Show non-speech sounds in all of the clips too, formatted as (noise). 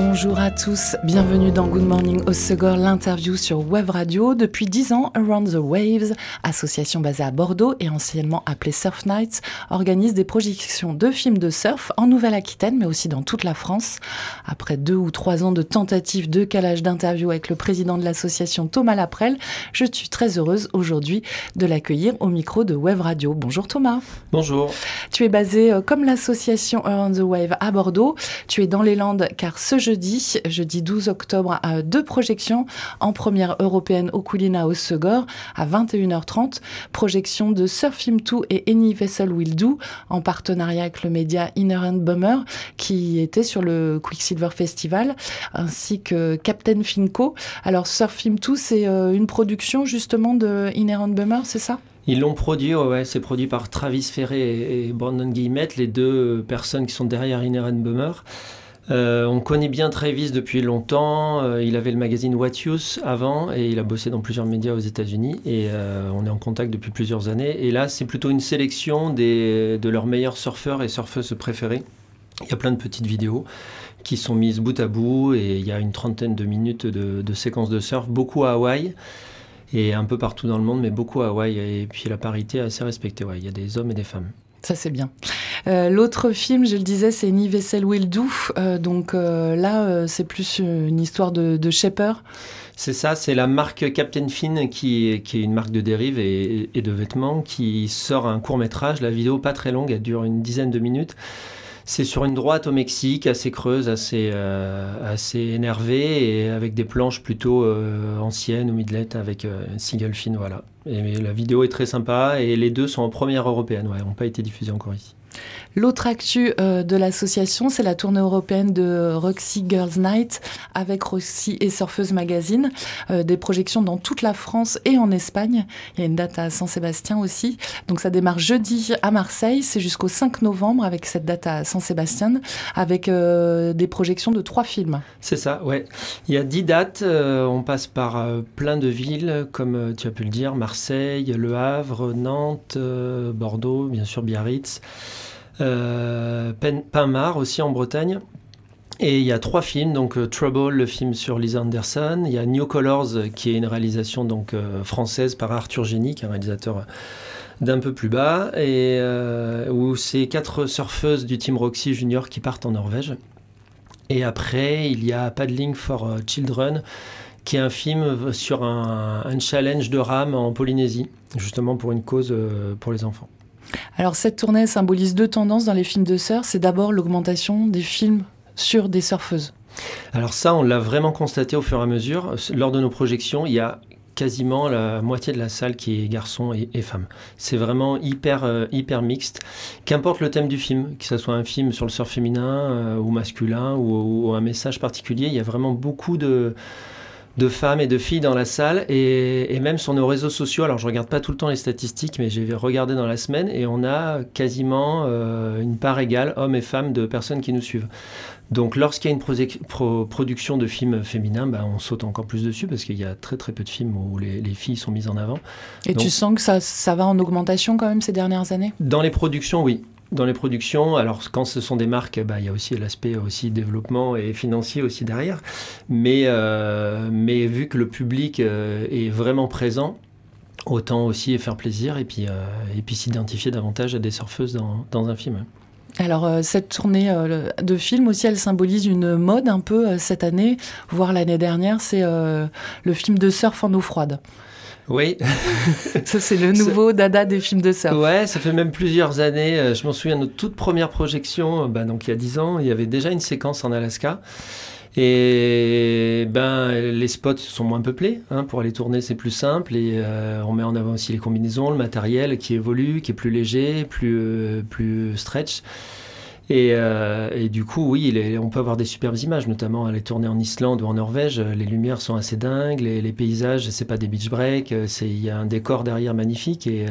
Bonjour à tous, bienvenue dans Good Morning Segor, l'interview sur Web Radio. Depuis 10 ans, Around the Waves, association basée à Bordeaux et anciennement appelée Surf Nights, organise des projections de films de surf en Nouvelle-Aquitaine, mais aussi dans toute la France. Après deux ou trois ans de tentatives de calage d'interview avec le président de l'association Thomas Laprelle, je suis très heureuse aujourd'hui de l'accueillir au micro de Web Radio. Bonjour Thomas. Bonjour. Tu es basé euh, comme l'association Around the Wave à Bordeaux. Tu es dans les Landes car ce jeudi, jeudi 12 octobre, à deux projections en première européenne au Coulina au Segor à 21h30. Projection de Surf Film 2 et Any Vessel Will Do en partenariat avec le média Inherent Bummer qui était sur le Quicksilver Festival ainsi que Captain Finco. Alors Surf Film 2, c'est euh, une production justement de Inherent Bummer, c'est ça? Ils l'ont produit, ouais, c'est produit par Travis Ferré et Brandon Guillemette, les deux personnes qui sont derrière Inherent Bummer. Euh, on connaît bien Travis depuis longtemps. Euh, il avait le magazine What Use avant et il a bossé dans plusieurs médias aux États-Unis et euh, on est en contact depuis plusieurs années. Et là, c'est plutôt une sélection de leurs meilleurs surfeurs et surfeuses préférés. Il y a plein de petites vidéos qui sont mises bout à bout et il y a une trentaine de minutes de, séquences de surf, beaucoup à Hawaï et un peu partout dans le monde, mais beaucoup à Hawaï. Et puis la parité est assez respectée. Il y a des hommes et des femmes. Ça, c'est bien. Euh, l'autre film, je le disais, c'est Ni Vessel Will Do. Euh, donc euh, là, c'est plus une histoire de, de shaper. C'est ça, c'est la marque Captain Finn qui, est une marque de dérive et, de vêtements qui sort un court métrage. La vidéo, pas très longue, elle dure une dizaine de minutes. C'est sur une droite au Mexique, assez creuse, assez, assez énervée, et avec des planches plutôt anciennes ou midlet avec un single fin, voilà. Et, la vidéo est très sympa, et les deux sont en première européenne, ouais, n'ont pas été diffusés encore ici. L'autre actu euh, de l'association, c'est la tournée européenne de Roxy Girls Night avec Roxy et Surfeuse Magazine. Euh, des projections dans toute la France et en Espagne. Il y a une date à Saint-Sébastien aussi. Donc ça démarre jeudi à Marseille. C'est jusqu'au 5 novembre avec cette date à Saint-Sébastien avec euh, des projections de trois films. C'est ça, ouais. Il y a dix dates. on passe par plein de villes, comme tu as pu le dire, Marseille, Le Havre, Nantes, Bordeaux, bien sûr Biarritz Pinmar aussi en Bretagne. Et il y a trois films, donc euh, Trouble, le film sur Lisa Anderson, il y a New Colors, qui est une réalisation donc euh, française par Arthur Génie, qui est un réalisateur d'un peu plus bas, et où c'est quatre surfeuses du Team Roxy Junior qui partent en Norvège. Et après, il y a Paddling for Children, qui est un film sur un, un challenge de rame en Polynésie, justement pour une cause pour les enfants. Alors cette tournée symbolise deux tendances dans les films de surf. C'est d'abord l'augmentation des films sur des surfeuses. Alors ça, on l'a vraiment constaté au fur et à mesure. Lors de nos projections, il y a quasiment la moitié de la salle qui est garçons et, femmes. C'est vraiment hyper, euh, hyper mixte. Qu'importe le thème du film, que ce soit un film sur le surf féminin euh, ou masculin ou, un message particulier, il y a vraiment beaucoup de de femmes et de filles dans la salle et, même sur nos réseaux sociaux. Alors je regarde pas tout le temps les statistiques, mais j'ai regardé dans la semaine et on a quasiment euh, une part égale hommes et femmes de personnes qui nous suivent. Donc lorsqu'il y a une production de films féminins, bah, on saute encore plus dessus parce qu'il y a très très peu de films où les, filles sont mises en avant. Et tu sens que ça, ça va en augmentation quand même ces dernières années? Dans les productions, oui dans les productions, alors quand ce sont des marques, bah, il y a aussi l'aspect aussi développement et financier aussi derrière. Mais, euh, mais vu que le public euh, est vraiment présent, autant aussi faire plaisir et puis, euh, et puis s'identifier davantage à des surfeuses dans, dans un film. Alors cette tournée de film aussi, elle symbolise une mode un peu cette année, voire l'année dernière, c'est le film de surf en eau froide. Oui. ça, c'est le nouveau dada des films de surf. Ouais, ça fait même plusieurs années. Euh, je m'en souviens de notre toute première projection, euh, bah, donc il y a dix ans, il y avait déjà une séquence en Alaska. Et ben, les spots sont moins peuplés. Hein, pour aller tourner, c'est plus simple. Et euh, on met en avant aussi les combinaisons, le matériel qui évolue, qui est plus léger, plus, plus stretch. Euh, et, du coup, oui, on peut avoir des superbes images, notamment aller tourner en Islande ou en Norvège. Les lumières sont assez dingues, les, les paysages, c'est pas des beach breaks, il y a un décor derrière magnifique. Et,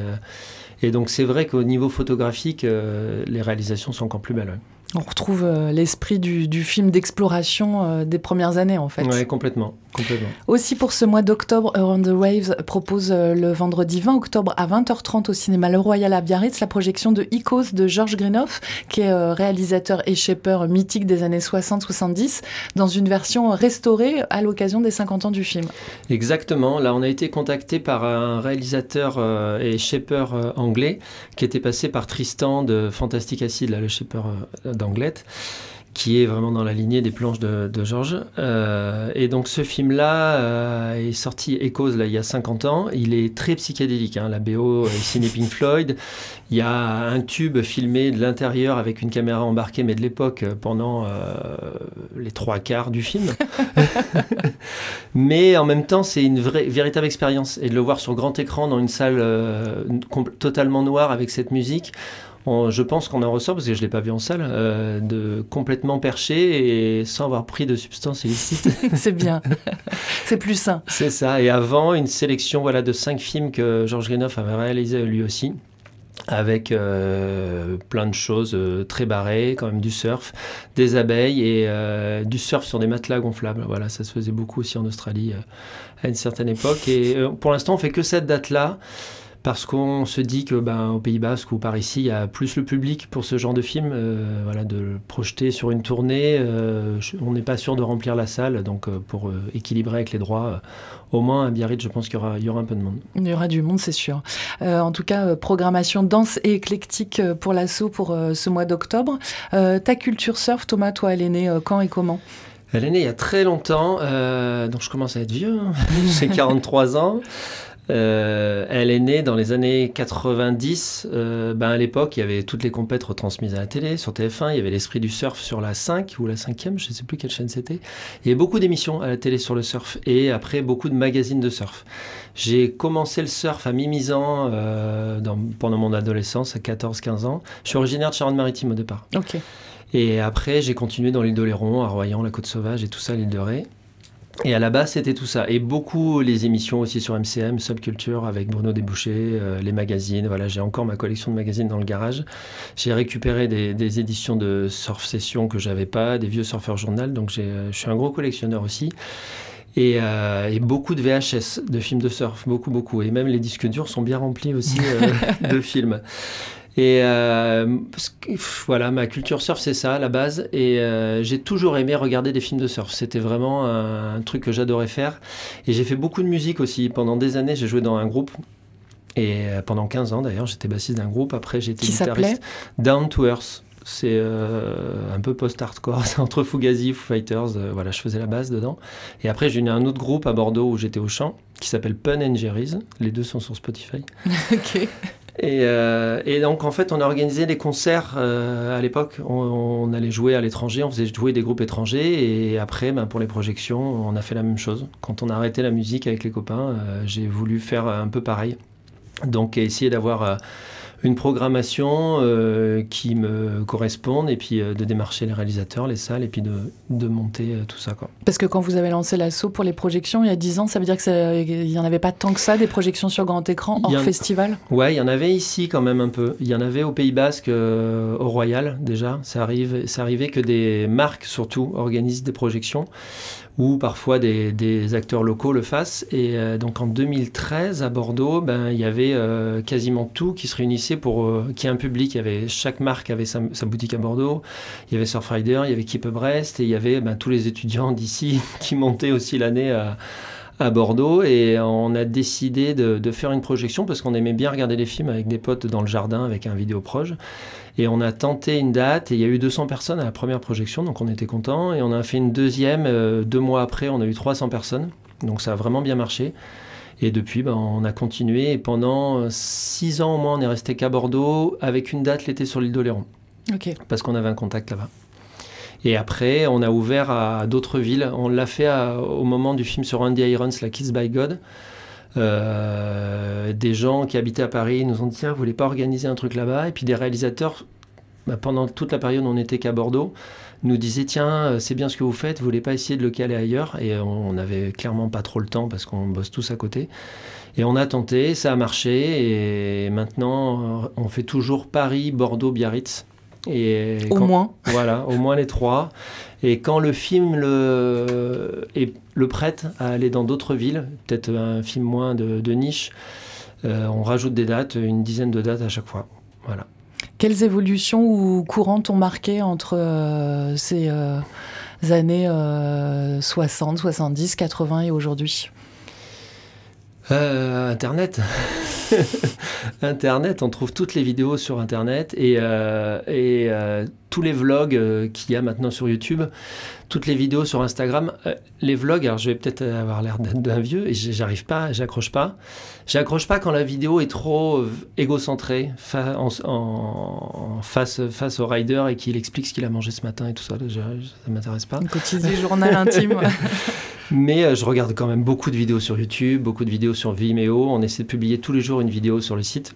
euh, donc, c'est vrai qu'au niveau photographique, euh, les réalisations sont encore plus belles. On retrouve euh, l'esprit du, film d'exploration euh, des premières années, en fait. Oui, complètement, complètement. Aussi, pour ce mois d'octobre, Around the Waves propose euh, le vendredi 20 octobre à 20h30 au cinéma Le Royal à Biarritz la projection de Icos de Georges Grinoff, qui est réalisateur et shaper mythique des années 60-70, dans une version restaurée à l'occasion des 50 ans du film. Exactement. Là, on a été contacté par un réalisateur et shaper anglais qui était passé par Tristan de Fantastic Acid, là, le shaper d'Anglette, qui est vraiment dans la lignée des planches de, Georges. Euh, et donc ce film-là euh, est sorti Echoes là, il y a 50 ans. Il est très psychédélique. Hein. La BO est signée Pink Floyd. Il y a un tube filmé de l'intérieur avec une caméra embarquée, mais de l'époque, pendant euh, les trois quarts du film. (laughs) mais en même temps, c'est une vraie, véritable expérience. Et de le voir sur grand écran dans une salle totalement noire avec cette musique, je pense qu'on en ressort, parce que je ne l'ai pas vu en salle, euh, de complètement perché et sans avoir pris de substances illicites. (laughs) c'est bien. c'est plus sain. C'est ça. Et avant, une sélection voilà, de cinq films que Georges Grenoff avait réalisé lui aussi avec euh, plein de choses euh, très barrées, quand même du surf, des abeilles et du surf sur des matelas gonflables. Voilà, ça se faisait beaucoup aussi en Australie à une certaine époque. Et pour l'instant, on fait que cette date-là parce qu'on se dit que ben, au Pays Basque ou par ici, il y a plus le public pour ce genre de film, euh, voilà, de le projeter sur une tournée. Euh, on n'est pas sûr de remplir la salle, donc euh, pour équilibrer avec les droits, au moins à Biarritz, je pense qu'il y aura, il y aura un peu de monde. Il y aura du monde, c'est sûr. en tout cas, programmation dense et éclectique pour l'assaut pour ce mois d'octobre. ta culture surf, Thomas, toi, elle est née quand et comment? Elle est née il y a très longtemps, donc je commence à être vieux, hein. (laughs) j'ai 43 ans. Euh, elle est née dans les années 90. Euh, ben à l'époque, il y avait toutes les compètes retransmises à la télé, sur TF1. Il y avait l'esprit du surf sur la 5 ou la 5e, je ne sais plus quelle chaîne c'était. Il y avait beaucoup d'émissions à la télé sur le surf et après beaucoup de magazines de surf. J'ai commencé le surf à mi-misant euh, pendant mon adolescence, à 14-15 ans. Je suis originaire de Charente-Maritime au départ. Ok. Et après, j'ai continué dans l'île d'Oléron, à Royan, la Côte Sauvage et tout ça, l'île de Ré. Et à la base, c'était tout ça. Et beaucoup les émissions aussi sur MCM, Subculture, avec Bruno Desbouchers, euh, les magazines. Voilà, j'ai encore ma collection de magazines dans le garage. J'ai récupéré des, éditions de Surf Session que j'avais pas, des vieux Surfer Journal. Donc, euh, je suis un gros collectionneur aussi. Et, euh, et, beaucoup de VHS, de films de surf, beaucoup, beaucoup. Et même les disques durs sont bien remplis aussi (laughs) de films. Et euh, voilà, ma culture surf, c'est ça, la base. Et euh, j'ai toujours aimé regarder des films de surf. C'était vraiment un, truc que j'adorais faire. Et j'ai fait beaucoup de musique aussi. Pendant des années, j'ai joué dans un groupe. Et euh, pendant 15 ans, d'ailleurs, j'étais bassiste d'un groupe. Après, été guitariste. Down to Earth. C'est un peu post-hardcore, (laughs) c'est entre Fugazi, Foo Fighters, voilà, je faisais la base dedans. Et après, j'ai eu un autre groupe à Bordeaux où j'étais au chant, qui s'appelle Pun and Jerry's. Les deux sont sur Spotify. (laughs) ok. Euh, et, donc, en fait, on a organisé des concerts euh, à l'époque. On, allait jouer à l'étranger, on faisait jouer des groupes étrangers. Et après, ben, pour les projections, on a fait la même chose. Quand on a arrêté la musique avec les copains, euh, j'ai voulu faire un peu pareil. Donc, essayer d'avoir une programmation euh, qui me corresponde et puis euh, de démarcher les réalisateurs, les salles et puis de, de monter euh, tout ça. Quoi. Parce que quand vous avez lancé l'assaut pour les projections il y a 10 ans, ça veut dire qu'il n'y en avait pas tant que ça, des projections sur grand écran hors festival? Ouais, il y en avait ici quand même un peu. Il y en avait au Pays Basque, au Royal déjà. Ça, arrive, ça arrivait que des marques surtout organisent des projections ou parfois des, acteurs locaux le fassent. Et donc en 2013, à Bordeaux, ben, il y avait quasiment tout qui se réunissait pour euh, qu'il y ait un public. Chaque marque avait sa, boutique à Bordeaux, il y avait Surfrider, il y avait Keep Brest, et il y avait ben, tous les étudiants d'ici (laughs) qui montaient aussi l'année à Bordeaux et on a décidé de, faire une projection parce qu'on aimait bien regarder les films avec des potes dans le jardin avec un vidéo proche. Et on a tenté une date et il y a eu 200 personnes à la première projection, donc on était content. Et on a fait une deuxième, euh, deux mois après, on a eu 300 personnes. Donc ça a vraiment bien marché. Et depuis, ben, on a continué. Et pendant six ans au moins, on est resté qu'à Bordeaux avec une date l'été sur l'île d'Oléron. Ok. Parce qu'on avait un contact là-bas. Et après, on a ouvert à d'autres villes. On l'a fait au moment du film sur Andy Irons, La Kiss by God. Euh, des gens qui habitaient à Paris nous ont dit tiens, vous voulez pas organiser un truc là-bas? Et puis des réalisateurs, bah, pendant toute la période on n'était qu'à Bordeaux, nous disaient tiens, euh, c'est bien ce que vous faites, vous voulez pas essayer de le caler ailleurs? Et on n'avait clairement pas trop le temps parce qu'on bosse tous à côté. Et on a tenté, ça a marché, et maintenant on fait toujours Paris, Bordeaux, Biarritz. Et au moins. Voilà, au moins les trois. Et quand le film le, le prête à aller dans d'autres villes, peut-être un film moins de, niche, euh, on rajoute des dates, une dizaine de dates à chaque fois. Voilà. Quelles évolutions ou courantes ont marqué entre euh, ces euh, années 60, 70, 80 et aujourd'hui? Internet. (laughs) Internet, on trouve toutes les vidéos sur Internet et, euh, euh, tous les vlogs euh, qu'il y a maintenant sur YouTube, toutes les vidéos sur Instagram. les vlogs, alors je vais peut-être avoir l'air d'un vieux et j'arrive pas, j'accroche pas. J'accroche pas quand la vidéo est trop égocentrée en, en, face, face au rider et qu'il explique ce qu'il a mangé ce matin et tout ça. ça m'intéresse pas. Un quotidien journal intime. (laughs) Mais je regarde quand même beaucoup de vidéos sur YouTube, beaucoup de vidéos sur Vimeo. On essaie de publier tous les jours une vidéo sur le site.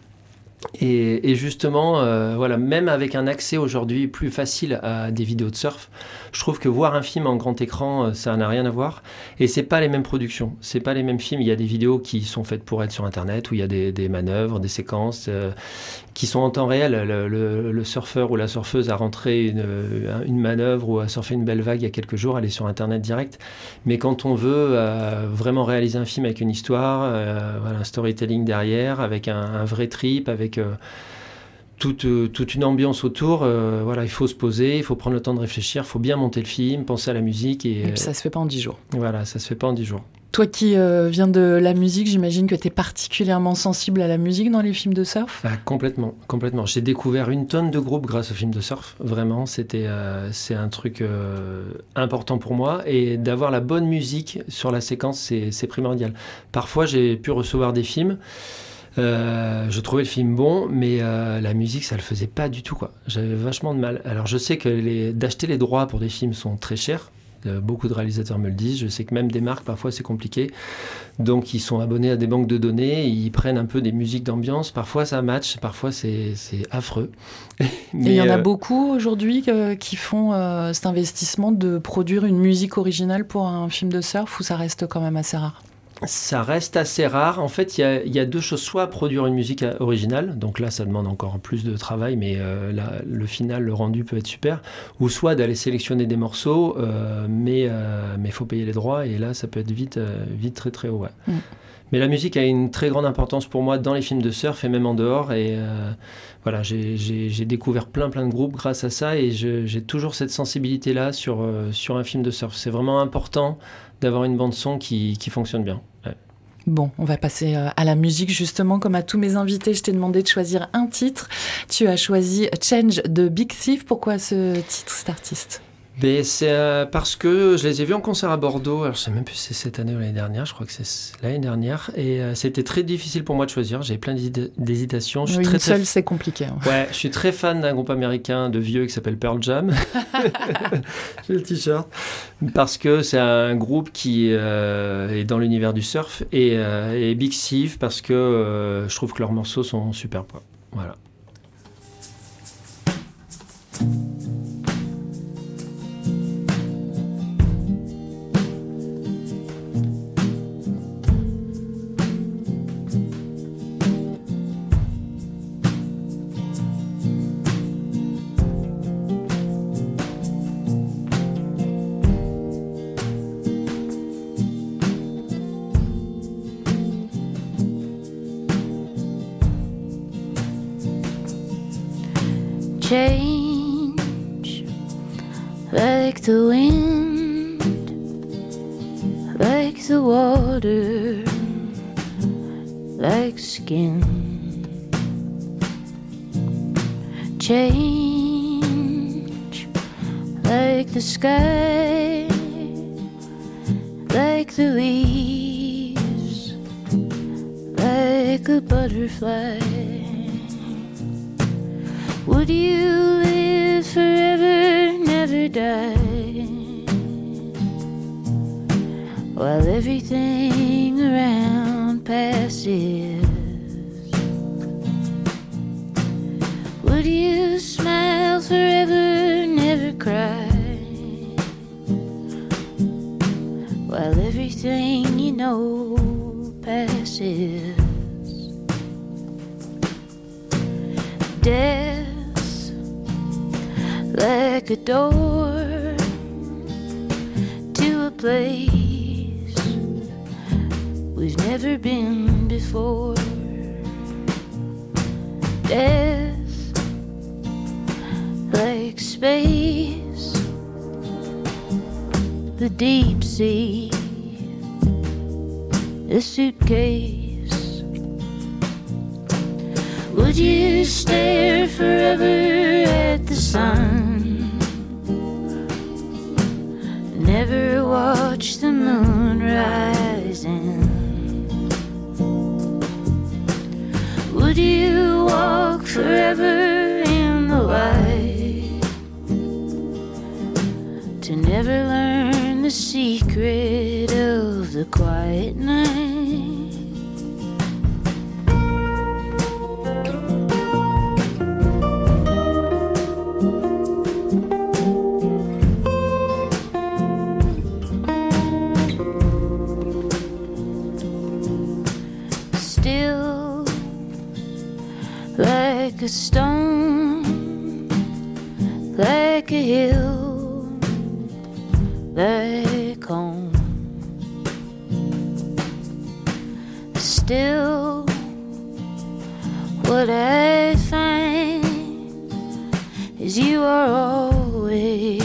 Et, justement, euh, voilà, même avec un accès aujourd'hui plus facile à des vidéos de surf, je trouve que voir un film en grand écran, euh, ça n'a rien à voir. Et c'est pas les mêmes productions, c'est pas les mêmes films. Il y a des vidéos qui sont faites pour être sur Internet, où il y a des, manœuvres, des séquences euh, qui sont en temps réel. Le, surfeur ou la surfeuse a rentré une, manœuvre ou a surfé une belle vague il y a quelques jours, elle est sur Internet direct. Mais quand on veut vraiment réaliser un film avec une histoire, un storytelling derrière, avec un, un vrai trip, avec euh, toute, euh, toute, une ambiance autour. Euh, voilà, il faut se poser, il faut prendre le temps de réfléchir, il faut bien monter le film, penser à la musique. Et, et ça se fait pas en dix jours. Voilà, ça se fait pas en dix jours. Toi qui viens de la musique, j'imagine que tu es particulièrement sensible à la musique dans les films de surf? Ah, Complètement, complètement. J'ai découvert une tonne de groupes grâce aux films de surf. Vraiment, c'était c'est un truc important pour moi. Et d'avoir la bonne musique sur la séquence, c'est primordial. Parfois, j'ai pu recevoir des films. Euh, je trouvais le film bon, mais euh, la musique, ça le faisait pas du tout. quoi. J'avais vachement de mal. Alors, je sais que d'acheter les droits pour des films sont très chers. Euh, beaucoup de réalisateurs me le disent. Je sais que même des marques, parfois, c'est compliqué. Donc, ils sont abonnés à des banques de données. Ils prennent un peu des musiques d'ambiance. Parfois, ça match. Parfois, c'est affreux. (laughs) Mais il y en a beaucoup aujourd'hui qui font cet investissement de produire une musique originale pour un film de surf ou ça reste quand même assez rare? Ça reste assez rare. En fait, il y, a, deux choses. Soit produire une musique originale, donc là, ça demande encore plus de travail, mais euh, le final, le rendu peut être super. Ou soit d'aller sélectionner des morceaux, euh, mais il euh, faut payer les droits, et là, ça peut être vite, vite très très haut. Mm. Mais la musique a une très grande importance pour moi dans les films de surf et même en dehors. Et voilà, j'ai découvert plein plein de groupes grâce à ça, et j'ai toujours cette sensibilité-là sur, sur un film de surf. C'est vraiment important d'avoir une bande son qui, qui fonctionne bien. Bon, on va passer euh, à la musique justement. Comme à tous mes invités, je t'ai demandé de choisir un titre. Tu as choisi Change de Big Thief. Pourquoi ce titre, cet artiste? C'est euh, parce que je les ai vus en concert à Bordeaux. Alors, je sais même plus si c'est cette année ou l'année dernière. Je crois que c'est l'année dernière. Et euh, c'était très difficile pour moi de choisir. J'ai plein d'hésitations. Oui, très, seule, c'est compliqué. Hein. Ouais, je suis très fan d'un groupe américain de vieux qui s'appelle Pearl Jam. (laughs) J'ai le t-shirt. Parce que c'est un groupe qui euh, est dans l'univers du surf. Et, et Big Steve parce que je trouve que leurs morceaux sont super. Voilà. Like the sky, like the leaves, like a butterfly. Would you live forever, never die? While everything around passes. Everything you know passes. Death like a door to a place we've never been before. Death like space, the deep sea, a suitcase. Would you stare forever at the sun? Never watch the moon rising. Would you walk forever in the light to never learn the secret of the quiet night? Stone, like a hill, like home. Still, what I find is you are always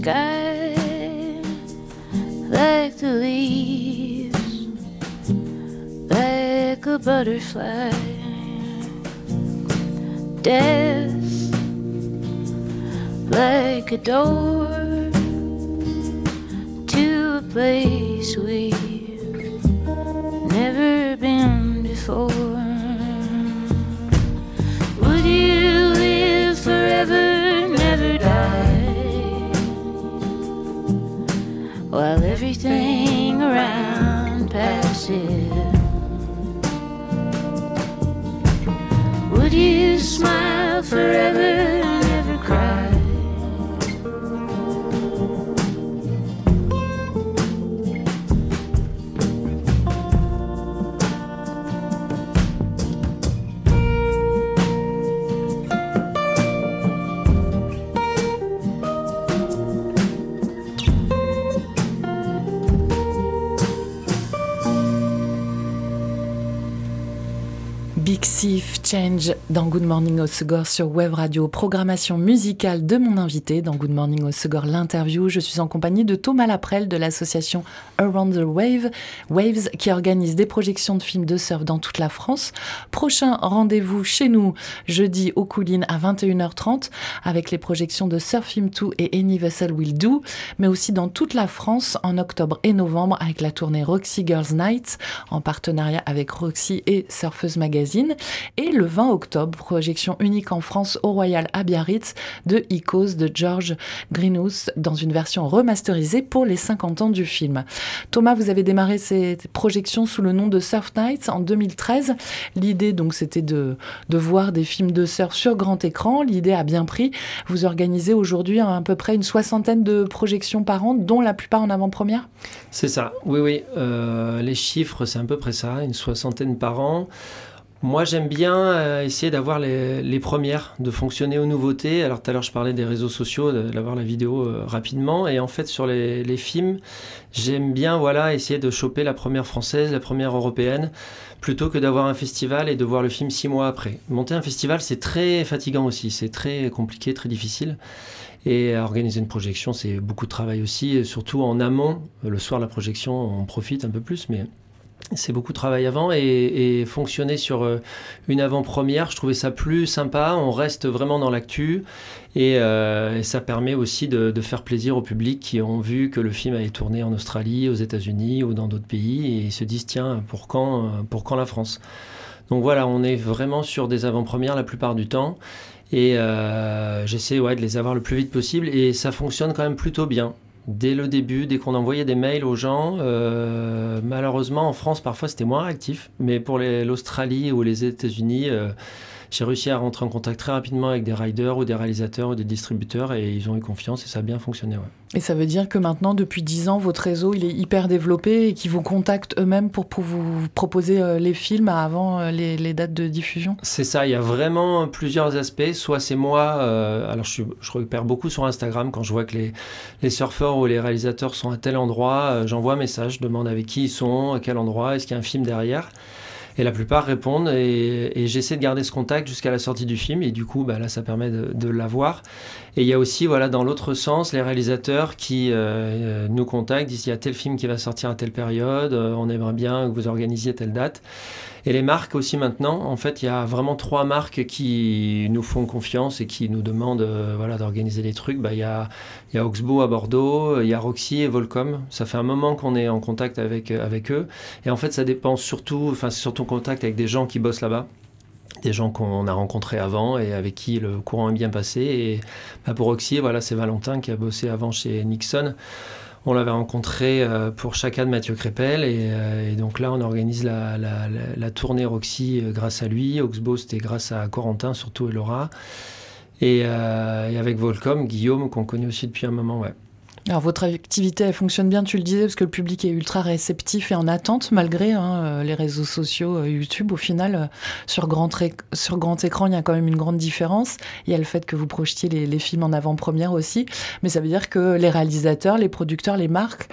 sky, like the leaves, like a butterfly. Death like a door to a place we've never been before. Would you smile forever, Change dans Good Morning Osegor sur Web Radio, programmation musicale de mon invité dans Good Morning Osegor, l'interview. Je suis en compagnie de Thomas Laprelle de l'association Around the Wave, Waves, qui organise des projections de films de surf dans toute la France. Prochain rendez-vous chez nous jeudi aux Coulines à 21h30 avec les projections de Surf Film 2 et Any Vessel Will Do, mais aussi dans toute la France en octobre et novembre avec la tournée Roxy Girls Night en partenariat avec Roxy et Surfeuse Magazine. Et 20 octobre, projection unique en France au Royal à Biarritz de Icos de George Greenhouse dans une version remasterisée pour les 50 ans du film. Thomas, vous avez démarré cette projection sous le nom de Surf Nights en 2013. L'idée donc c'était de, de voir des films de surf sur grand écran. L'idée a bien pris. Vous organisez aujourd'hui à peu près une soixantaine de projections par an, dont la plupart en avant-première? C'est ça, oui, oui. Euh, les chiffres, c'est à peu près ça, une soixantaine par an. Moi, j'aime bien euh, essayer d'avoir les, premières, de fonctionner aux nouveautés. Alors, tout à l'heure, je parlais des réseaux sociaux, d'avoir la vidéo euh, rapidement. Et en fait, sur les, les films, j'aime bien voilà, essayer de choper la première française, la première européenne, plutôt que d'avoir un festival et de voir le film six mois après. Monter un festival, c'est très fatigant aussi. C'est très compliqué, très difficile. Et organiser une projection, c'est beaucoup de travail aussi, surtout en amont. Le soir, la projection, on profite un peu plus, mais c'est beaucoup de travail avant et, fonctionner sur euh, une avant-première, je trouvais ça plus sympa. On reste vraiment dans l'actu et, euh, ça permet aussi de, faire plaisir au public qui ont vu que le film a été tourné en Australie, aux États-Unis ou dans d'autres pays et se disent tiens, pour quand, pour quand la France? Donc voilà, on est vraiment sur des avant-premières la plupart du temps et euh, j'essaie ouais, de les avoir le plus vite possible et ça fonctionne quand même plutôt bien dès le début, dès qu'on envoyait des mails aux gens. Euh, malheureusement, en France, parfois, c'était moins réactif. Mais pour l'Australie ou les États-Unis, euh, j'ai réussi à rentrer en contact très rapidement avec des riders ou des réalisateurs ou des distributeurs et ils ont eu confiance et ça a bien fonctionné. Et ça veut dire que maintenant, depuis 10 ans, votre réseau il est hyper développé et qu'ils vous contactent eux-mêmes pour, vous proposer euh, les films avant euh, les, dates de diffusion? C'est ça, il y a vraiment plusieurs aspects. Soit c'est moi, euh, alors je, je, repère beaucoup sur Instagram quand je vois que les, les surfeurs ou les réalisateurs sont à tel endroit, j'envoie un message, je demande avec qui ils sont, à quel endroit, est-ce qu'il y a un film derrière. Et la plupart répondent et, j'essaie de garder ce contact jusqu'à la sortie du film et du coup bah, là ça permet de, l'avoir. Et il y a aussi voilà dans l'autre sens les réalisateurs qui euh, nous contactent, disent il y a tel film qui va sortir à telle période, euh, on aimerait bien que vous organisiez telle date. Et les marques aussi maintenant, en fait, il y a vraiment trois marques qui nous font confiance et qui nous demandent euh, voilà, d'organiser des trucs. Bah, il, y a, y a Oxbow à Bordeaux, il y a Roxy et Volcom. Ça fait un moment qu'on est en contact avec, euh, avec eux. Et en fait, ça dépend surtout, enfin, c'est surtout en contact avec des gens qui bossent là-bas des gens qu'on a rencontrés avant et avec qui le courant est bien passé. Et bah, pour Roxy, voilà, c'est Valentin qui a bossé avant chez Nixon. On l'avait rencontré euh, pour chacun de Mathieu Crépel euh, et, donc là on organise la, tournée Roxy euh, grâce à lui. Oxbow c'était grâce à Corentin surtout et Laura. Et, et avec Volcom, Guillaume qu'on connaît aussi depuis un moment. Ouais. Alors votre activité, elle fonctionne bien, tu le disais, parce que le public est ultra réceptif et en attente, malgré hein, euh, les réseaux sociaux, euh, YouTube. Au final, euh, sur, grand sur grand écran, il y a quand même une grande différence. Il y a le fait que vous projetiez les, films en avant-première aussi, mais ça veut dire que les réalisateurs, les producteurs, les marques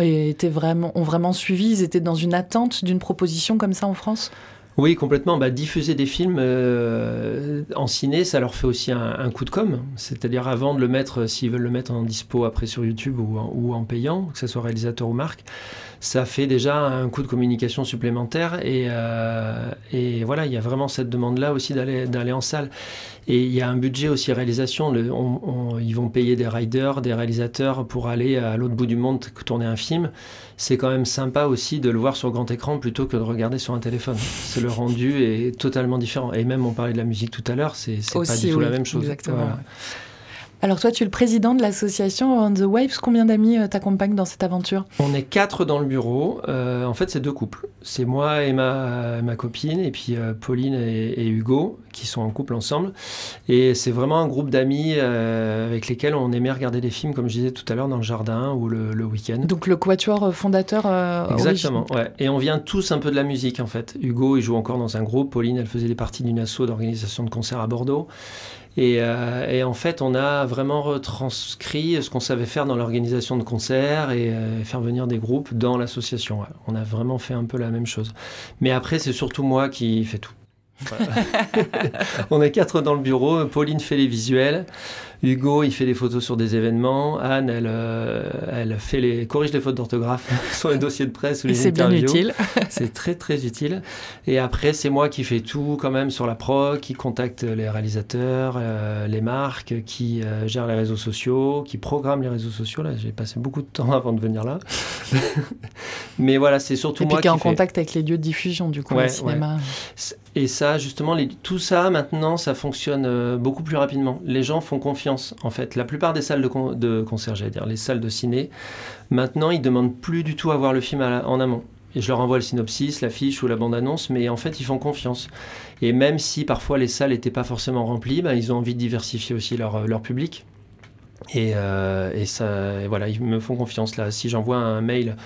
étaient vraiment, ont vraiment suivi, ils étaient dans une attente d'une proposition comme ça en France? Oui, complètement. Bah, diffuser des films euh, en ciné, ça leur fait aussi un, coup de com. C'est-à-dire avant de le mettre, s'ils veulent le mettre en dispo après sur YouTube ou ou en payant, que ce soit réalisateur ou marque, ça fait déjà un coup de communication supplémentaire. Et, euh, et voilà, il y a vraiment cette demande-là aussi d'aller en salle. Et il y a un budget aussi réalisation. ils vont payer des riders, des réalisateurs pour aller à l'autre bout du monde tourner un film. C'est quand même sympa aussi de le voir sur grand écran plutôt que de regarder sur un téléphone. C'est le rendu est totalement différent. Et même on parlait de la musique tout à l'heure, c'est pas du tout la même chose. Exactement. Alors toi, tu es le président de l'association On the Waves. Combien d'amis euh, t'accompagnent dans cette aventure? On est quatre dans le bureau. Euh, en fait, c'est deux couples. C'est moi et ma, ma copine, et puis euh, Pauline et, Hugo, qui sont en couple ensemble. Et c'est vraiment un groupe d'amis avec lesquels on aimait regarder des films, comme je disais tout à l'heure, dans le jardin ou le, week-end. Donc le quatuor fondateur Exactement, ouais. Et on vient tous un peu de la musique, en fait. Hugo, il joue encore dans un groupe. Pauline, elle faisait des parties d'une asso d'organisation de concerts à Bordeaux. Euh, et, en fait, on a vraiment retranscrit ce qu'on savait faire dans l'organisation de concerts et euh, faire venir des groupes dans l'association. On a vraiment fait un peu la même chose. Mais après, c'est surtout moi qui fais tout. (laughs) on est quatre dans le bureau. Pauline fait les visuels. Hugo, il fait des photos sur des événements. Anne, elle, euh, elle fait les, corrige les fautes d'orthographe (laughs) sur les dossiers de presse ou les interviews. C'est bien utile. (laughs) c'est très très utile. Et après, c'est moi qui fais tout quand même sur la pro, qui contacte les réalisateurs, euh, les marques, qui euh, gère les réseaux sociaux, qui programme les réseaux sociaux. Là, j'ai passé beaucoup de temps avant de venir là. Mais voilà, c'est surtout moi qui. Et puis qui est en contact avec les lieux de diffusion, du coup, le cinéma. Et ça, justement, tout ça, maintenant, ça fonctionne beaucoup plus rapidement. Les gens font confiance en fait. La plupart des salles de, de concert, j'allais dire, les salles de ciné, maintenant, ils demandent plus du tout à voir le film en amont. Et je leur envoie le synopsis, l'affiche ou la bande-annonce, mais en fait, ils font confiance. Et même si parfois les salles n'étaient pas forcément remplies, bah, ils ont envie de diversifier aussi leur, leur public. Et, euh, et ça, voilà, ils me font confiance là. Si j'envoie un mail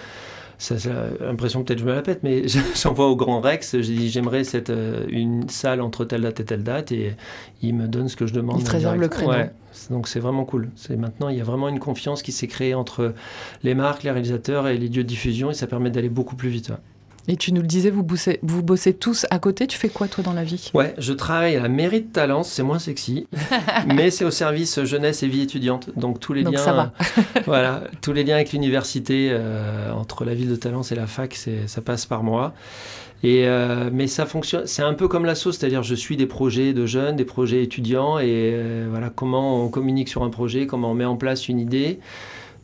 ça, l'impression peut-être je me la pète, mais (laughs) j'envoie au Grand Rex, je dis j'aimerais cette, euh, une salle entre telle date et telle date, et il me donne ce que je demande. Il te réserve le créneau. donc c'est vraiment cool. C'est maintenant il y a vraiment une confiance qui s'est créée entre les marques, les réalisateurs et les lieux de diffusion, et ça permet d'aller beaucoup plus vite. Et tu nous le disais, vous bossez, vous bossez tous à côté. Tu fais quoi, toi, dans la vie? Ouais, je travaille à la mairie de Talence, c'est moins sexy, (laughs) mais c'est au service jeunesse et vie étudiante. Donc tous les Donc liens, ça va. (laughs) voilà, tous les liens avec l'université, euh, entre la ville de Talence et la fac, ça passe par moi. Et euh, mais ça fonctionne, c'est un peu comme l'asso, c'est-à-dire je suis des projets de jeunes, des projets étudiants, et euh, voilà comment on communique sur un projet, comment on met en place une idée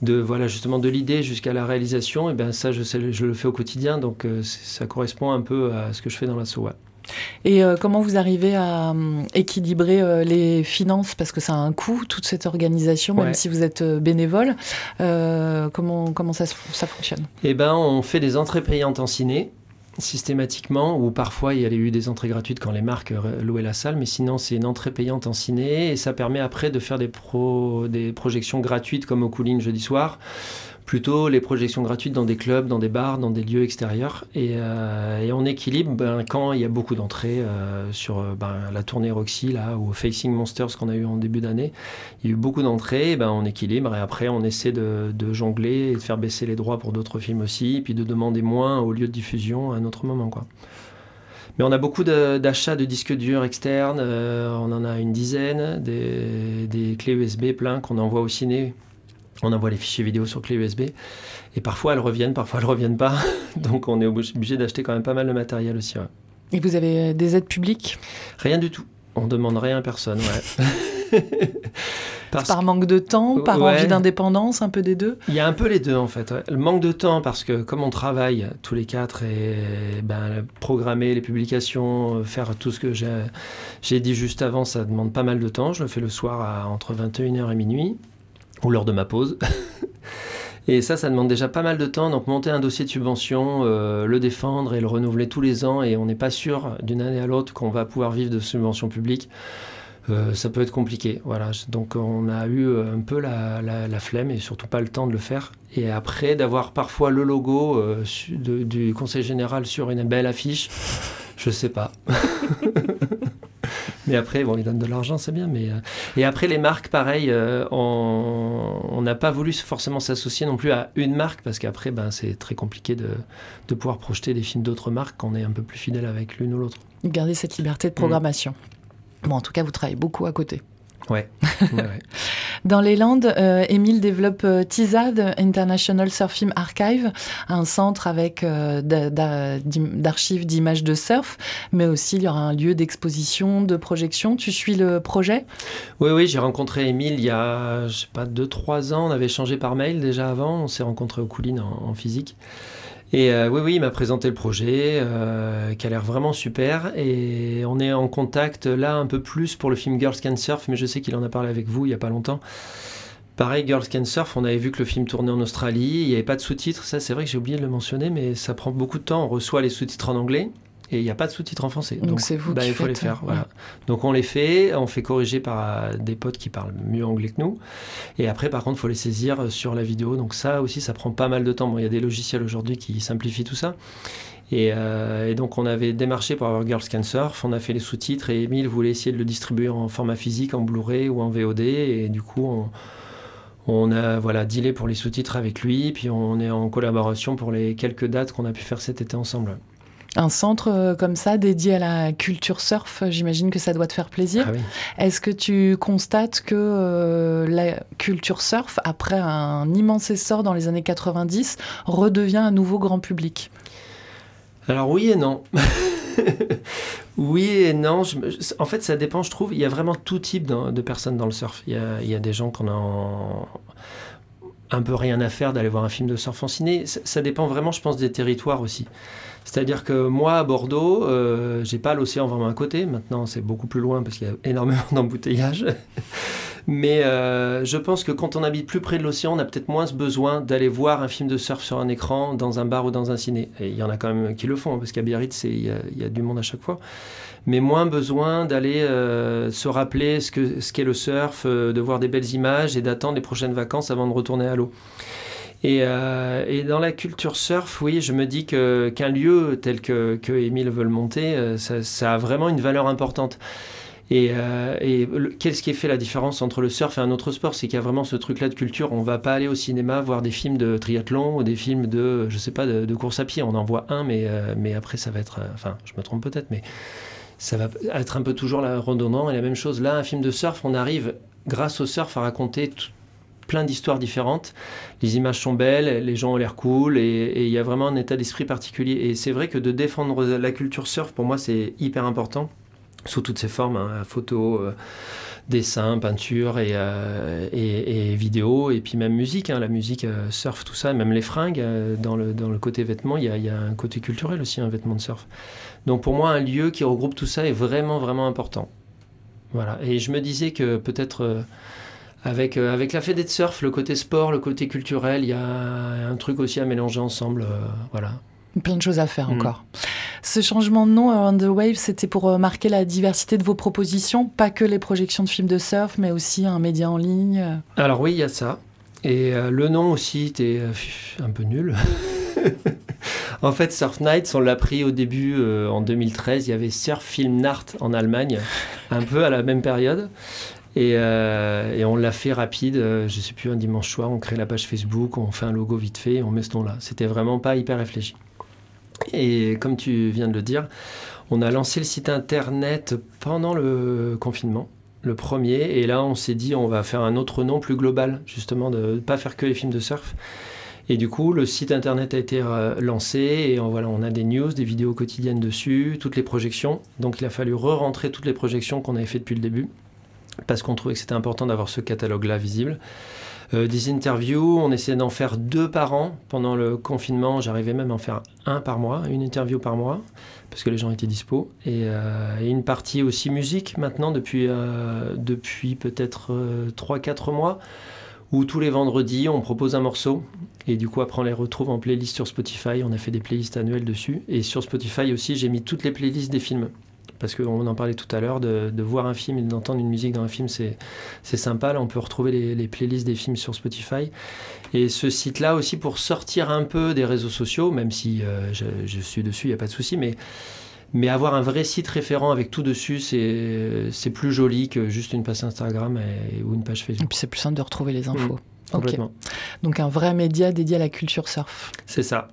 de voilà justement de l'idée jusqu'à la réalisation et ben ça je, sais, je le fais au quotidien donc euh, ça correspond un peu à ce que je fais dans l'asso ouais. Et euh, comment vous arrivez à hum, équilibrer euh, les finances? Parce que ça a un coût, toute cette organisation, même Ouais. si vous êtes bénévole. Comment, comment ça, ça fonctionne? Eh ben, on fait des entrées payantes en ciné systématiquement, ou parfois il y a eu des entrées gratuites quand les marques euh, louaient la salle, mais sinon c'est une entrée payante en ciné et ça permet après de faire des, pro- des projections gratuites comme au Cooling jeudi soir, plutôt les projections gratuites dans des clubs, dans des bars, dans des lieux extérieurs et, euh, on équilibre ben, quand il y a beaucoup d'entrées euh, sur euh, ben, la tournée Roxy là ou Facing Monsters qu'on a eu en début d'année. Il y a eu beaucoup d'entrées, ben, on équilibre et après on essaie de, jongler et de faire baisser les droits pour d'autres films aussi, puis de demander moins au lieu de diffusion à un autre moment. Mais on a beaucoup d'achats de, disques durs externes, euh, on en a une dizaine, des, des clés USB plein qu'on envoie au ciné. On envoie les fichiers vidéo sur clé USB et parfois elles reviennent, parfois elles reviennent pas. (laughs) Donc on est obligé d'acheter quand même pas mal de matériel aussi. ouais. Et vous avez des aides publiques? Rien du tout. On demande rien à personne. Ouais. (laughs) Parce Par manque de temps, par Ouais. envie d'indépendance, un peu des deux? Il y a un peu les deux en fait. ouais. Le manque de temps parce que comme on travaille tous les quatre et ben, programmer les publications, euh, faire tout ce que j'ai j'ai dit juste avant, ça demande pas mal de temps. Je le fais le soir à entre 21h et minuit ou l'heure de ma pause. (laughs) Et ça, ça demande déjà pas mal de temps. Donc monter un dossier de subvention, euh, le défendre et le renouveler tous les ans, et on n'est pas sûr d'une année à l'autre qu'on va pouvoir vivre de subventions publiques. euh, ça peut être compliqué. Voilà. Donc on a eu euh, un peu la, flemme et surtout pas le temps de le faire. Et après, d'avoir parfois le logo du Conseil général sur une belle affiche, je sais pas. (laughs) mais après, bon, ils donnent de l'argent, c'est bien. Mais, euh, Et après, les marques, pareil, euh, on n'a pas voulu forcément s'associer non plus à une marque parce qu'après, ben, c'est très compliqué de, de pouvoir projeter des films d'autres marques quand on est un peu plus fidèle avec l'une ou l'autre. Garder cette liberté Mm. de programmation. Bon, en tout cas, vous travaillez beaucoup à côté. Ouais. (laughs) ouais, ouais. Dans les Landes, euh, Émile développe euh, TISAD, International Surf Film Archive, un centre avec euh, d'archives d'images de surf, mais aussi il y aura un lieu d'exposition, de projection. Tu suis le projet? Oui, oui, j'ai rencontré Émile il y a, je sais pas, 2-3 ans. On avait échangé par mail déjà avant. On s'est rencontrés au Couline en, en physique. Et euh, oui, oui, il m'a présenté le projet euh, qui a l'air vraiment super. Et on est en contact là un peu plus pour le film Girls Can Surf, mais je sais qu'il en a parlé avec vous il y a pas longtemps. Pareil, Girls Can Surf, on avait vu que le film tournait en Australie, il n'y avait pas de sous-titres. Ça, c'est vrai que j'ai oublié de le mentionner, mais ça prend beaucoup de temps. On reçoit les sous-titres en anglais et il n'y a pas de sous-titres en français. Donc c'est vous bah, qui il faut les faire. Voilà. Donc on les fait, on fait corriger par euh, des potes qui parlent mieux anglais que nous. Et après, par contre, il faut les saisir euh, sur la vidéo. Donc ça aussi, ça prend pas mal de temps. Bon, il y a des logiciels aujourd'hui qui simplifient tout ça. Et, euh, et donc on avait démarché pour avoir Girls Can Surf, on a fait les sous-titres et Emile voulait essayer de le distribuer en format physique, en Blu-ray ou en VOD. Et du coup, on, on a voilà, dealé pour les sous-titres avec lui, puis on est en collaboration pour les quelques dates qu'on a pu faire cet été ensemble. Un centre euh, comme ça dédié à la culture surf, j'imagine que ça doit te faire plaisir. Ah oui. Est-ce que tu constates que euh, la culture surf, après un immense essor dans les années 90, redevient un nouveau grand public? Alors oui et non. (laughs) oui et non. Je en fait, ça dépend, je trouve. Il y a vraiment tout type de, de personnes dans le surf. Il y a, il y a des gens qu'on a en- un peu rien à faire d'aller voir un film de surf en ciné. Ça, ça dépend vraiment, je pense, des territoires aussi. C'est-à-dire que moi, à Bordeaux, euh, j'ai pas l'océan vraiment à côté. Maintenant, c'est beaucoup plus loin parce qu'il y a énormément (laughs) d'embouteillages. Mais euh, je pense que quand on habite plus près de l'océan, on a peut-être moins ce besoin d'aller voir un film de surf sur un écran, dans un bar ou dans un ciné. Et il y en a quand même qui le font, parce qu'à Biarritz, il y, a- du monde à chaque fois. Mais moins besoin d'aller euh, se rappeler ce qu'est ce qu'est le surf, euh, de voir des belles images et d'attendre les prochaines vacances avant de retourner à l'eau. Et, euh, et dans la culture surf, oui, je me dis qu'un lieu tel que, que Émile veut le monter, euh, ça, a vraiment une valeur importante. Et, euh, et qu'est-ce qui fait la différence entre le surf et un autre sport? C'est qu'il y a vraiment ce truc-là de culture. On va pas aller au cinéma voir des films de triathlon ou des films de, je sais pas, de, de course à pied. On en voit un, mais, euh, mais après, ça va être. enfin, je me trompe peut-être, mais ça va être un peu toujours la redondant et la même chose. Là, un film de surf, on arrive, grâce au surf, à raconter tout- plein d'histoires différentes. Les images sont belles, les gens ont l'air cool et il y a vraiment un état d'esprit particulier. Et c'est vrai que de défendre la culture surf, pour moi, c'est hyper important, sous toutes ses formes, hein, photo, euh, dessin, peinture et, euh, et, et vidéo, et puis même musique, hein, la musique euh, surf, tout ça, même les fringues, euh, dans, le, dans le côté vêtements, il y, a, il y a un côté culturel aussi, un vêtement de surf. Donc pour moi, un lieu qui regroupe tout ça est vraiment, vraiment important. Voilà. Et je me disais que peut-être euh, avec, euh, avec la fédé de surf, le côté sport, le côté culturel, il y a un truc aussi à mélanger ensemble. euh, voilà. Plein de choses à faire Mm. encore. Ce changement de nom, Around the Wave, c'était pour euh, marquer la diversité de vos propositions, pas que les projections de films de surf, mais aussi un média en ligne. Alors oui, il y a ça. Et euh, le nom aussi était un peu nul. (laughs) en fait, Surf Nights, on l'a pris au début euh, en 2013. Il y avait Surf Film Nacht en Allemagne, un peu à la même période. Et, euh, et on l'a fait rapide. euh, je sais plus, un dimanche soir, on crée la page Facebook, on fait un logo vite fait et on met ce nom-là. C'était vraiment pas hyper réfléchi. Et comme tu viens de le dire, on a lancé le site internet pendant le confinement le premier. Et là, on s'est dit, on va faire un autre nom plus global, justement, de ne pas faire que les films de surf. Et du coup, le site internet a été euh, lancé et on, voilà, on a des news, des vidéos quotidiennes dessus, toutes les projections. Donc, il a fallu re-rentrer toutes les projections qu'on avait fait depuis le début parce qu'on trouvait que c'était important d'avoir ce catalogue-là visible. Euh, des interviews, on essayait d'en faire deux par an. Pendant le confinement, j'arrivais même à en faire un par mois, une interview par mois, parce que les gens étaient dispo. Et, euh, une partie aussi musique maintenant, depuis, euh, depuis peut-être 3-4 mois, où tous les vendredis, on propose un morceau. Et du coup, après, on les retrouve en playlist sur Spotify. On a fait des playlists annuelles dessus. Et sur Spotify aussi, j'ai mis toutes les playlists des films parce qu'on en parlait tout à l'heure, de, de, voir un film et d'entendre une musique dans un film, c'est sympa. Là, on peut retrouver les, les, playlists des films sur Spotify. Et ce site-là aussi, pour sortir un peu des réseaux sociaux, même si euh, je, je, suis dessus, il n'y a pas de souci, mais, mais avoir un vrai site référent avec tout dessus, c'est plus joli que juste une page Instagram et, ou une page Facebook. Et puis c'est plus simple de retrouver les infos. Mmh, complètement. Okay. Donc un vrai média dédié à la culture surf. C'est ça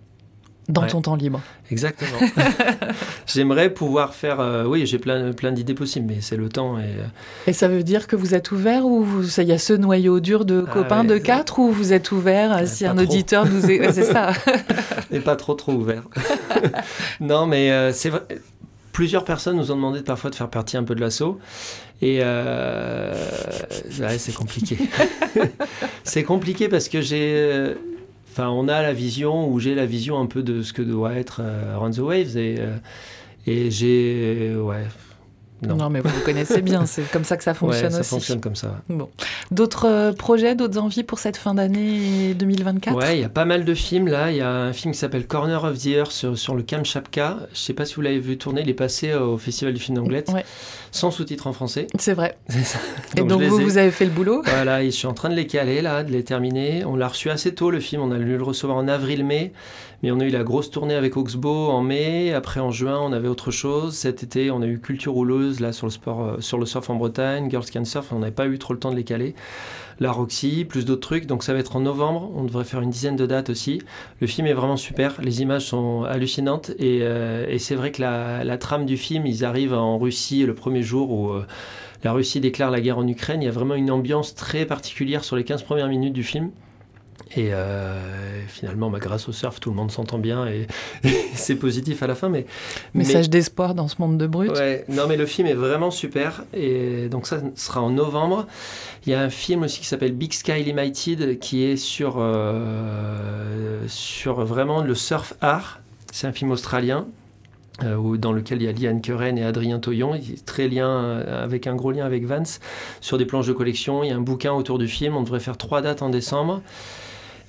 dans ouais. ton temps libre. Exactement. (laughs) J'aimerais pouvoir faire. Euh, oui, j'ai plein, plein d'idées possibles, mais c'est le temps. Et, euh... et, ça veut dire que vous êtes ouvert ou il y a ce noyau dur de copains ah ouais, de quatre ou vous êtes ouvert euh, si un trop. auditeur nous est. c'est ça. (laughs) et pas trop, trop ouvert. (laughs) non, mais euh, c'est vrai. Plusieurs personnes nous ont demandé parfois de faire partie un peu de l'assaut. Et ouais, c'est compliqué. c'est compliqué parce que j'ai. Enfin, on a la vision, ou j'ai la vision un peu de ce que doit être euh, Run the Waves. Et, euh, j'ai. Non. non. mais vous vous connaissez bien, c'est comme ça que ça (laughs) fonctionne ouais, ça aussi. fonctionne comme ça. Bon. D'autres euh, projets, d'autres envies pour cette fin d'année 2024 Ouais, il y a pas mal de films là. Il y a un film qui s'appelle Corner of the Earth sur, sur le Kamchatka. Je sais pas si vous l'avez vu tourner, il est passé au Festival du film d'Anglette, ouais. sans sous-titres en français. C'est vrai. (laughs) Ça. Et donc, vous, ai... vous avez fait le boulot? Voilà, et je suis en train de les caler là, de les terminer. On l'a reçu assez tôt le film, on a dû le recevoir en avril-mai. Mais on a eu la grosse tournée avec Oxbow en mai. Après, en juin, on avait autre chose. Cet été, on a eu Culture Euh, sur le surf en Bretagne, Girls Can Surf. On n'avait pas eu trop le temps de les caler. La Roxy, plus d'autres trucs. Donc, ça va être en novembre. On devrait faire une dizaine de dates aussi. Le film est vraiment super. Les images sont hallucinantes. Et, euh, c'est vrai que la, la, trame du film, ils arrivent en Russie le premier jour où. Euh, la Russie déclare la guerre en Ukraine. Il y a vraiment une ambiance très particulière sur les 15 premières minutes du film. Et euh, finalement, bah, grâce au surf, tout le monde s'entend bien et, (laughs) et c'est positif à la fin. Mais, Message mais, d'espoir dans ce monde de brut. Ouais, non, mais le film est vraiment super. Et donc, ça sera en novembre. Il y a un film aussi qui s'appelle Big Sky Limited qui est sur, euh, sur vraiment le surf art. C'est un film australien. Euh, dans lequel il y a Liane Keren et Adrien Toyon, il est très lien avec un gros lien avec Vance sur des planches de collection. Il y a un bouquin autour du film. On devrait faire trois dates en décembre.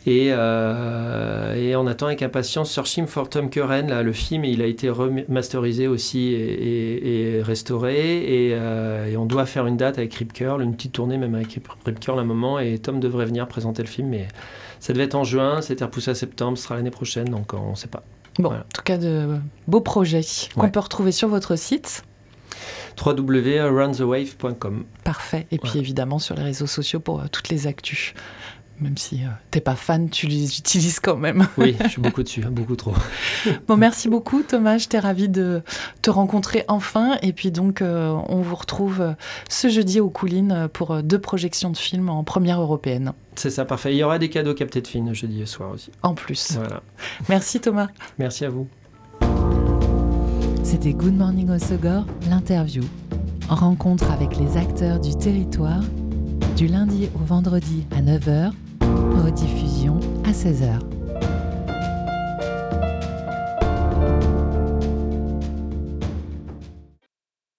Et, euh, et, on attend avec impatience Searching for Tom Curran, là, le film, il a été remasterisé aussi et, et, et restauré. Et, euh, et, on doit faire une date avec Rip Curl, une petite tournée même avec Rip Curl à un moment. Et Tom devrait venir présenter le film, mais ça devait être en juin, c'était repoussé à septembre, ce sera l'année prochaine, donc on ne sait pas. Bon, voilà. en tout cas, de beaux projets qu'on ouais. peut retrouver sur votre site. www.aroundthewave.com. Parfait. Et puis évidemment sur les réseaux sociaux pour toutes les actus même si tu t'es pas fan, tu les utilises quand même. (laughs) Oui, je suis beaucoup dessus, hein, beaucoup trop. (laughs) bon, merci beaucoup Thomas, j'étais ravie de te rencontrer enfin. Et puis donc, on vous retrouve ce jeudi au Coulines pour deux projections de films en première européenne. C'est ça, parfait. Il y aura des cadeaux captés de films jeudi soir aussi. En plus. Voilà. Merci Thomas. Merci à vous. C'était Good Morning au Segor, l'interview. En rencontre avec les acteurs du territoire, du lundi au vendredi à 9h, rediffusion à 16h.